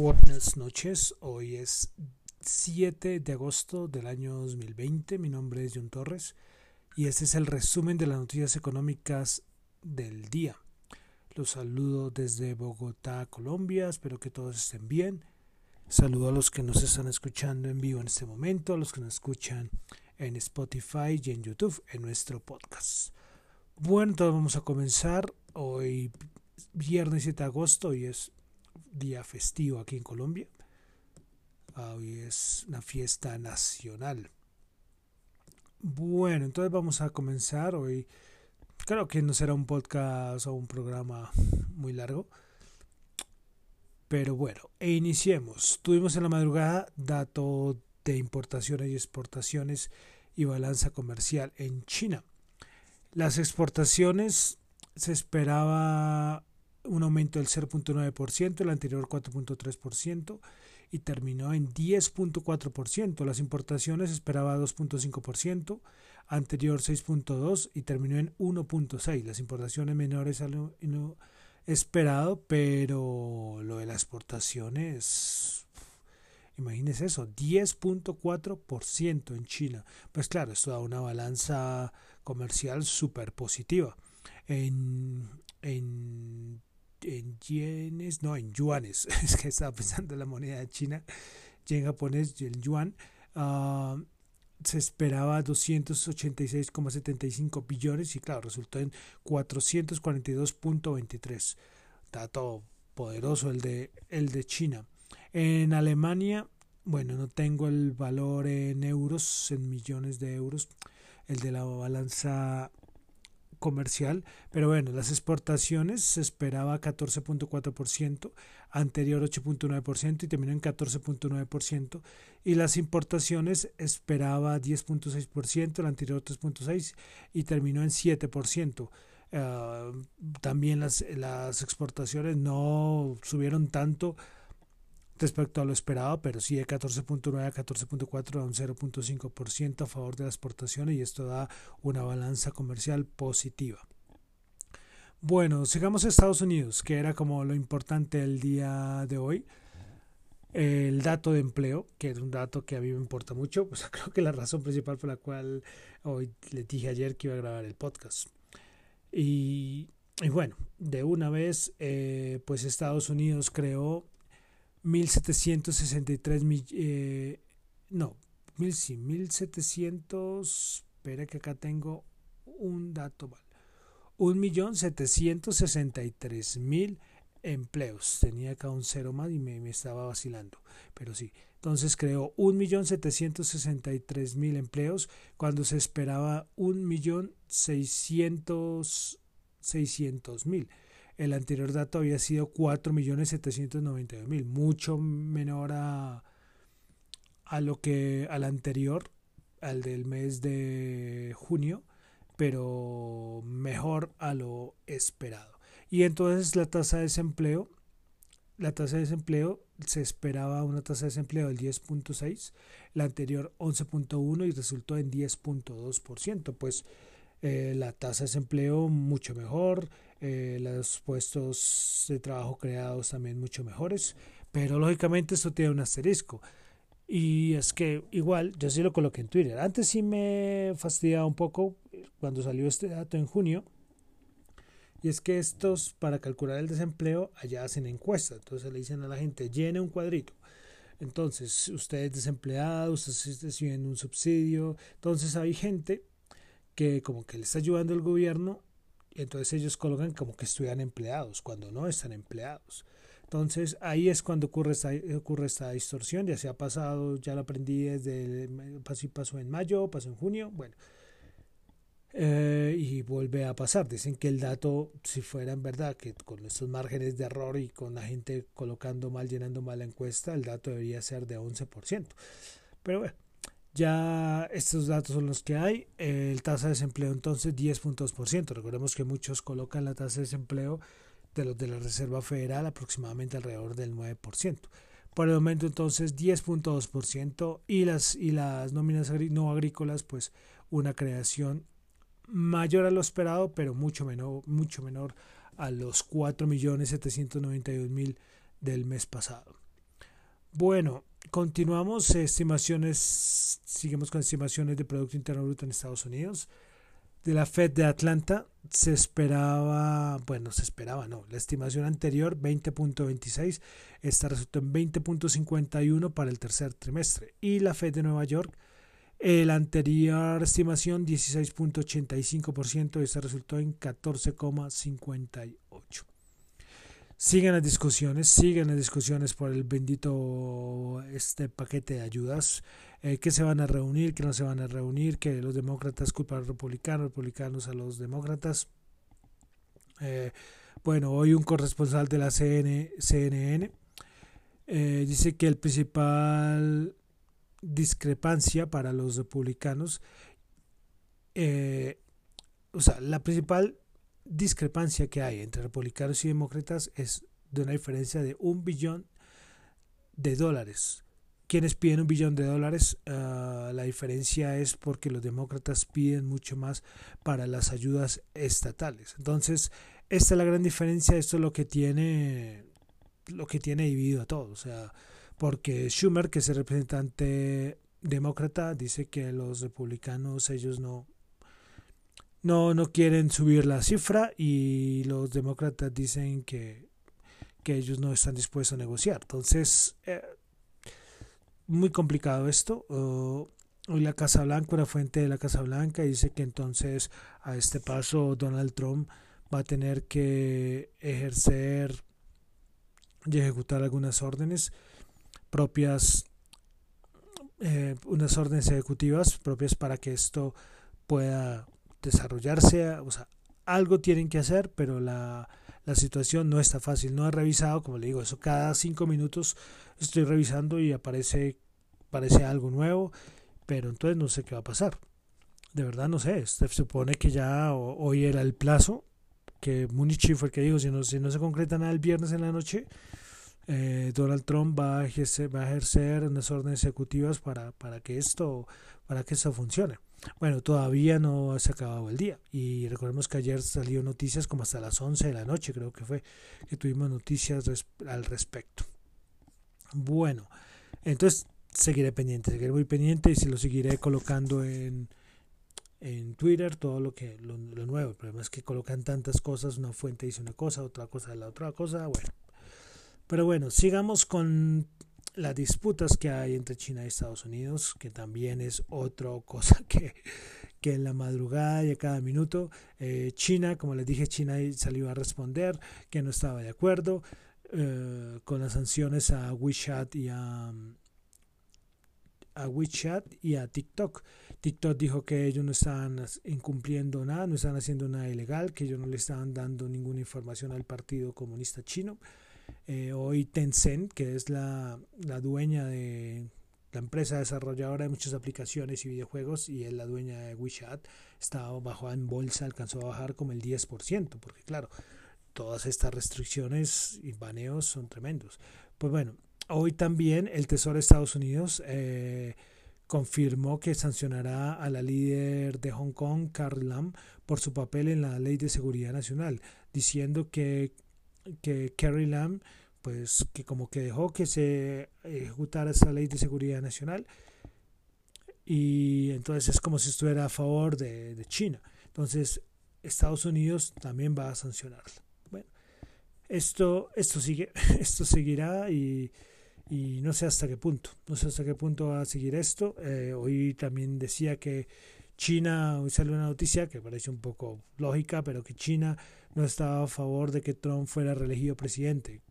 Buenas noches, hoy es 7 de agosto del año 2020, mi nombre es John Torres y este es el resumen de las noticias económicas del día. Los saludo desde Bogotá, Colombia, espero que todos estén bien. Saludo a los que nos están escuchando en vivo en este momento, a los que nos escuchan en Spotify y en YouTube en nuestro podcast. Bueno, entonces vamos a comenzar hoy viernes 7 de agosto y es día festivo aquí en Colombia. Hoy es una fiesta nacional. Bueno, entonces vamos a comenzar hoy. Creo que no será un podcast o un programa muy largo. Pero bueno, e iniciemos. Tuvimos en la madrugada dato de importaciones y exportaciones y balanza comercial en China. Las exportaciones se esperaba un aumento del 0.9%, el anterior 4.3% y terminó en 10.4%. Las importaciones esperaba 2.5%, anterior 6.2% y terminó en 1.6%. Las importaciones menores a lo esperado, pero lo de las exportaciones, imagínense eso, 10.4% en China. Pues claro, esto da una balanza comercial súper positiva. En, en en yenes, no, en yuanes, es que estaba pensando en la moneda China, yen japonés, el yuan, uh, se esperaba 286,75 billones y claro, resultó en 442.23. Dato poderoso el de, el de China. En Alemania, bueno, no tengo el valor en euros, en millones de euros, el de la balanza comercial, pero bueno, las exportaciones se esperaba 14.4%, anterior 8.9% y terminó en 14.9%, y las importaciones esperaba 10.6%, el anterior 3.6% y terminó en 7%. Ah, también las, las exportaciones no subieron tanto respecto a lo esperado, pero sí de 14.9 a 14.4 a un 0.5% a favor de las exportaciones y esto da una balanza comercial positiva. Bueno, sigamos a Estados Unidos, que era como lo importante el día de hoy. El dato de empleo, que es un dato que a mí me importa mucho, pues creo que la razón principal por la cual hoy les dije ayer que iba a grabar el podcast. Y, y bueno, de una vez, eh, pues Estados Unidos creó 1763 mil, eh, no, mil, sí, 1700, espera que acá tengo un dato mal, un millón tres mil empleos, tenía acá un cero más y me, me estaba vacilando, pero sí, entonces creó un millón tres mil empleos cuando se esperaba un millón seiscientos mil el anterior dato había sido 4.792.000, mucho menor a, a lo que al anterior, al del mes de junio, pero mejor a lo esperado. Y entonces la tasa de desempleo, la tasa de desempleo se esperaba una tasa de desempleo del 10.6, la anterior 11.1 y resultó en 10.2%, pues eh, la tasa de desempleo mucho mejor, eh, los puestos de trabajo creados también mucho mejores, pero lógicamente esto tiene un asterisco. Y es que igual, yo sí lo coloqué en Twitter. Antes sí me fastidiaba un poco cuando salió este dato en junio. Y es que estos, para calcular el desempleo, allá hacen encuestas. Entonces le dicen a la gente, llene un cuadrito. Entonces, usted es desempleado, usted un subsidio. Entonces hay gente que como que le está ayudando el gobierno entonces ellos colocan como que estuvieran empleados cuando no están empleados. Entonces ahí es cuando ocurre esta, ocurre esta distorsión, ya se ha pasado, ya lo aprendí desde, pasó, pasó en mayo, pasó en junio, bueno, eh, y vuelve a pasar. Dicen que el dato, si fuera en verdad, que con estos márgenes de error y con la gente colocando mal, llenando mal la encuesta, el dato debería ser de 11%. Pero bueno, ya estos datos son los que hay. El tasa de desempleo entonces 10.2%. Recordemos que muchos colocan la tasa de desempleo de los de la Reserva Federal aproximadamente alrededor del 9%. Por el momento entonces 10.2% y las, y las nóminas no agrícolas pues una creación mayor a lo esperado pero mucho menor, mucho menor a los 4.792.000 del mes pasado. Bueno, continuamos estimaciones, seguimos con estimaciones de Producto Interno Bruto en Estados Unidos. De la Fed de Atlanta se esperaba, bueno, se esperaba, no, la estimación anterior 20.26, esta resultó en 20.51 para el tercer trimestre. Y la Fed de Nueva York, la anterior estimación 16.85%, esta resultó en 14.58. Siguen las discusiones, siguen las discusiones por el bendito este paquete de ayudas, eh, que se van a reunir, que no se van a reunir, que los demócratas culpan a los republicanos, republicanos a los demócratas. Eh, bueno, hoy un corresponsal de la CNN eh, dice que el principal discrepancia para los republicanos, o sea, la principal discrepancia que hay entre republicanos y demócratas es de una diferencia de un billón de dólares. Quienes piden un billón de dólares, uh, la diferencia es porque los demócratas piden mucho más para las ayudas estatales. Entonces, esta es la gran diferencia, esto es lo que tiene lo que tiene dividido a todos, o sea, porque Schumer, que es el representante demócrata, dice que los republicanos ellos no no, no quieren subir la cifra y los demócratas dicen que, que ellos no están dispuestos a negociar. Entonces, eh, muy complicado esto. hoy la Casa Blanca, una fuente de la Casa Blanca, dice que entonces a este paso Donald Trump va a tener que ejercer y ejecutar algunas órdenes propias, eh, unas órdenes ejecutivas propias para que esto pueda desarrollarse, o sea, algo tienen que hacer, pero la, la situación no está fácil. No he revisado, como le digo, eso cada cinco minutos estoy revisando y aparece, aparece algo nuevo, pero entonces no sé qué va a pasar. De verdad no sé, se supone que ya hoy era el plazo, que Munich fue el que dijo, si no, si no se concreta nada el viernes en la noche, eh, Donald Trump va a, ejercer, va a ejercer unas órdenes ejecutivas para, para, que esto, para que esto funcione. Bueno, todavía no se ha acabado el día y recordemos que ayer salió noticias como hasta las 11 de la noche, creo que fue, que tuvimos noticias al respecto. Bueno, entonces seguiré pendiente, seguiré muy pendiente y se lo seguiré colocando en, en Twitter todo lo que lo, lo, nuevo. El problema es que colocan tantas cosas, una fuente dice una cosa, otra cosa la otra cosa, bueno. Pero bueno, sigamos con las disputas que hay entre China y Estados Unidos, que también es otra cosa que, que en la madrugada y a cada minuto eh, China, como les dije, China salió a responder que no estaba de acuerdo eh, con las sanciones a WeChat y a, a WeChat y a TikTok. TikTok dijo que ellos no estaban incumpliendo nada, no estaban haciendo nada ilegal, que ellos no le estaban dando ninguna información al Partido Comunista Chino. Eh, hoy Tencent, que es la, la, dueña de la empresa desarrolladora de muchas aplicaciones y videojuegos y es la dueña de WeChat, estaba bajo en bolsa, alcanzó a bajar como el 10%, porque claro, todas estas restricciones y baneos son tremendos. Pues bueno, hoy también el Tesoro de Estados Unidos eh, confirmó que sancionará a la líder de Hong Kong, Carrie Lam, por su papel en la Ley de Seguridad Nacional, diciendo que que Carrie Lam, pues que como que dejó que se ejecutara esa ley de seguridad nacional y entonces es como si estuviera a favor de, China. Entonces Estados Unidos también va a sancionarla. Bueno, esto, esto sigue, esto seguirá y, y, no sé hasta qué punto, no sé hasta qué punto va a seguir esto. Eh, hoy también decía que China, hoy salió una noticia que parece un poco lógica, pero que China no estaba a favor de que Trump fuera reelegido presidente.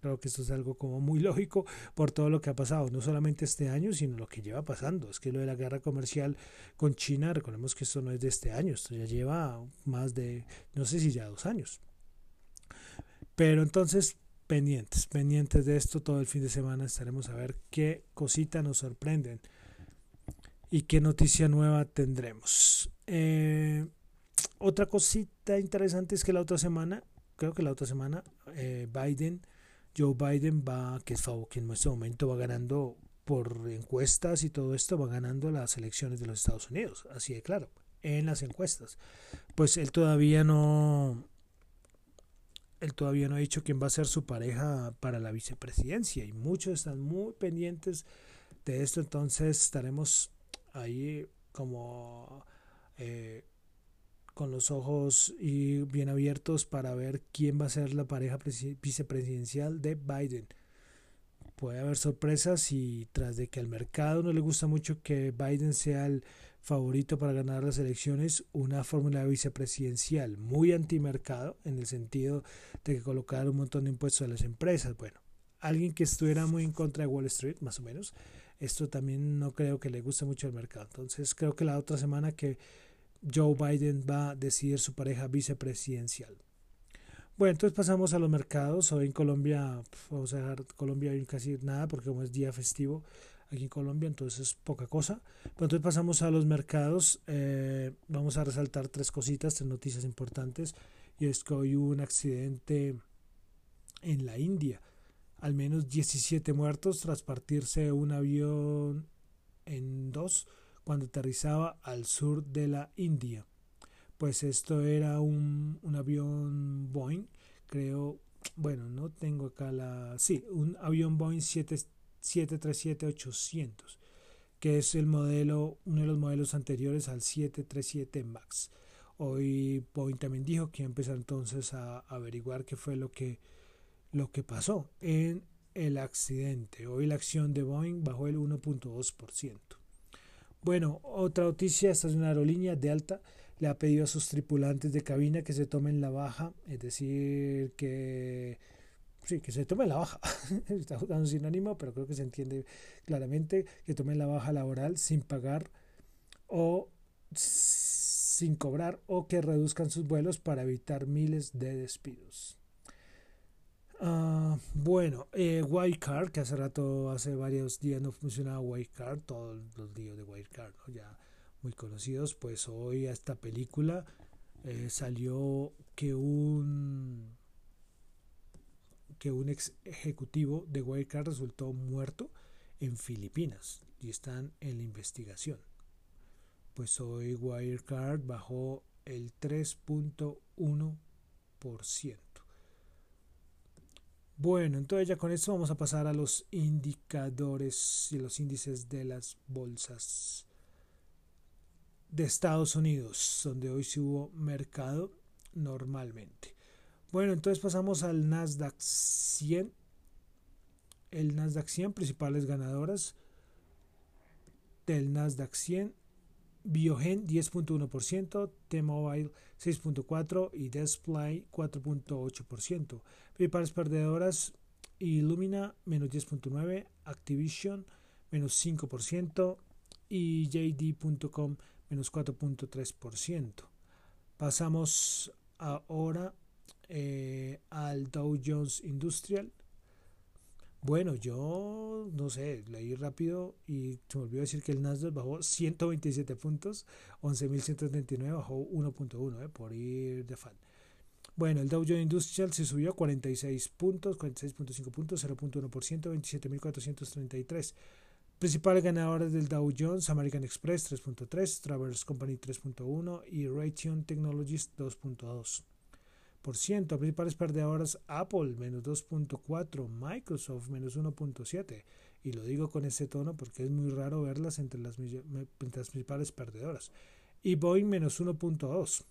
Creo que esto es algo como muy lógico por todo lo que ha pasado, no solamente este año, sino lo que lleva pasando. Es que lo de la guerra comercial con China, recordemos que esto no es de este año, esto ya lleva más de, no sé si ya dos años. Pero entonces, pendientes, pendientes de esto, todo el fin de semana estaremos a ver qué cosita nos sorprenden y qué noticia nueva tendremos. Eh, otra cosita interesante es que la otra semana, creo que la otra semana, eh, Biden, Joe Biden va, que es que en este momento va ganando por encuestas y todo esto, va ganando las elecciones de los Estados Unidos, así de claro, en las encuestas. Pues él todavía no, él todavía no ha dicho quién va a ser su pareja para la vicepresidencia y muchos están muy pendientes de esto, entonces estaremos ahí como eh, con los ojos y bien abiertos para ver quién va a ser la pareja vicepresidencial de Biden. Puede haber sorpresas y tras de que al mercado no le gusta mucho que Biden sea el favorito para ganar las elecciones, una fórmula vicepresidencial muy antimercado en el sentido de que colocar un montón de impuestos a las empresas. Bueno, alguien que estuviera muy en contra de Wall Street, más o menos, esto también no creo que le guste mucho al mercado. Entonces creo que la otra semana que Joe Biden va a decidir su pareja vicepresidencial. Bueno, entonces pasamos a los mercados. Hoy en Colombia, vamos a dejar Colombia casi nada porque como es día festivo aquí en Colombia, entonces poca cosa. Pero entonces pasamos a los mercados. Eh, vamos a resaltar tres cositas, tres noticias importantes. Y es que hoy hubo un accidente en la India. Al menos 17 muertos tras partirse un avión en dos cuando aterrizaba al sur de la India. Pues esto era un, avión Boeing, creo, bueno, no tengo acá la... Sí, un avión Boeing 737-800, que es el modelo, uno de los modelos anteriores al 737 MAX. Hoy Boeing también dijo que empezó entonces a averiguar qué fue lo que, lo que pasó en el accidente. Hoy la acción de Boeing bajó el 1.2%. Bueno, otra noticia, esta es una aerolínea, Delta, le ha pedido a sus tripulantes de cabina que se tomen la baja, es decir, que sí, que se tomen la baja. Está un sinónimo, pero creo que se entiende claramente que tomen la baja laboral sin pagar o sin cobrar o que reduzcan sus vuelos para evitar miles de despidos. Uh, bueno, eh, Wildcard, que hace rato, hace varios días no funcionaba Wildcard, todos los días de Wildcard, ya muy conocidos, pues hoy a esta película eh, salió que un que un ex ejecutivo de Wildcard resultó muerto en Filipinas y están en la investigación. Pues hoy Wildcard bajó el 3.1%. Bueno, entonces ya con esto vamos a pasar a los indicadores y los índices de las bolsas de Estados Unidos, donde hoy sí hubo mercado normalmente. Bueno, entonces pasamos al Nasdaq 100. El Nasdaq 100, principales ganadoras del Nasdaq 100 Biogen 10.1%, T-Mobile 6.4% y Display 4.8%. Principales perdedoras Illumina menos 10.9%, Activision menos 5% y JD.com menos 4.3%. Pasamos ahora eh, al Dow Jones Industrial bueno, yo no sé, leí rápido y se me olvidó decir que el Nasdaq bajó 127 puntos, 11.139 bajó 1.1 eh, por ir de fan. Bueno, el Dow Jones Industrial se subió 46 puntos, 46.5 puntos, 0.1%, 27.433. Principales ganadores del Dow Jones, American Express 3.3, Traverse Company 3.1 y Raytheon Technologies 2.2%. Principales perdedoras Apple menos 2.4, Microsoft menos 1.7. Y lo digo con ese tono porque es muy raro verlas entre las, principales perdedoras. Y Boeing menos 1.2.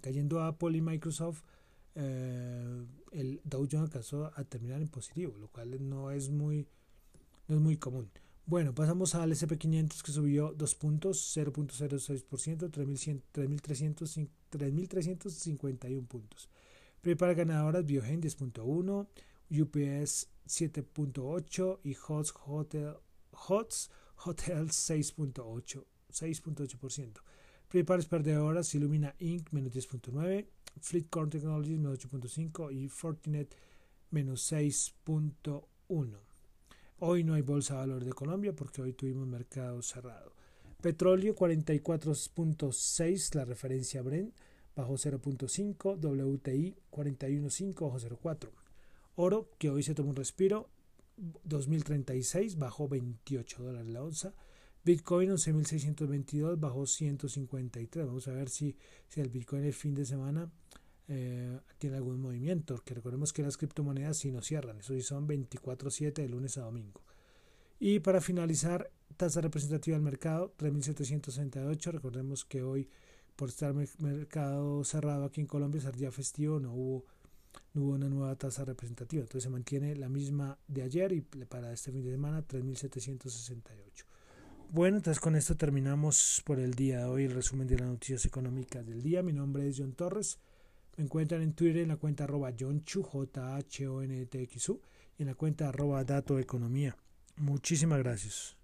Cayendo Apple y Microsoft, eh, el Dow Jones alcanzó a terminar en positivo, lo cual no es muy, no es muy común. Bueno, pasamos al SP500 que subió 2 puntos, 0.06%, 3.351 puntos. Prepara ganadoras Biogen 10.1, UPS 7.8 y HOTS Hotel, HOTS Hotel 6.8, 6.8%. Prepares perdedoras Illumina Inc. menos 10.9, Fleetcorn Technologies menos 8.5 y Fortinet menos 6.1. Hoy no hay bolsa de valor de Colombia porque hoy tuvimos mercado cerrado. Petróleo 44.6, la referencia Brent, bajo 0.5, WTI 41.5, bajo 0.4. Oro, que hoy se tomó un respiro, 2036, bajó 28 dólares la onza. Bitcoin 11.622, bajó 153. Vamos a ver si, si el Bitcoin el fin de semana eh, tiene algún movimiento, que recordemos que las criptomonedas si no cierran, eso sí son 24/7 de lunes a domingo. Y para finalizar, tasa representativa del mercado 3.768, recordemos que hoy por estar mercado cerrado aquí en Colombia, ser día festivo, no hubo, no hubo una nueva tasa representativa, entonces se mantiene la misma de ayer y para este fin de semana 3.768. Bueno, entonces con esto terminamos por el día de hoy el resumen de las noticias económicas del día. Mi nombre es John Torres. Me encuentran en Twitter en la cuenta arroba Chu, J H O N T X U, y en la cuenta arroba Dato Economía. Muchísimas gracias.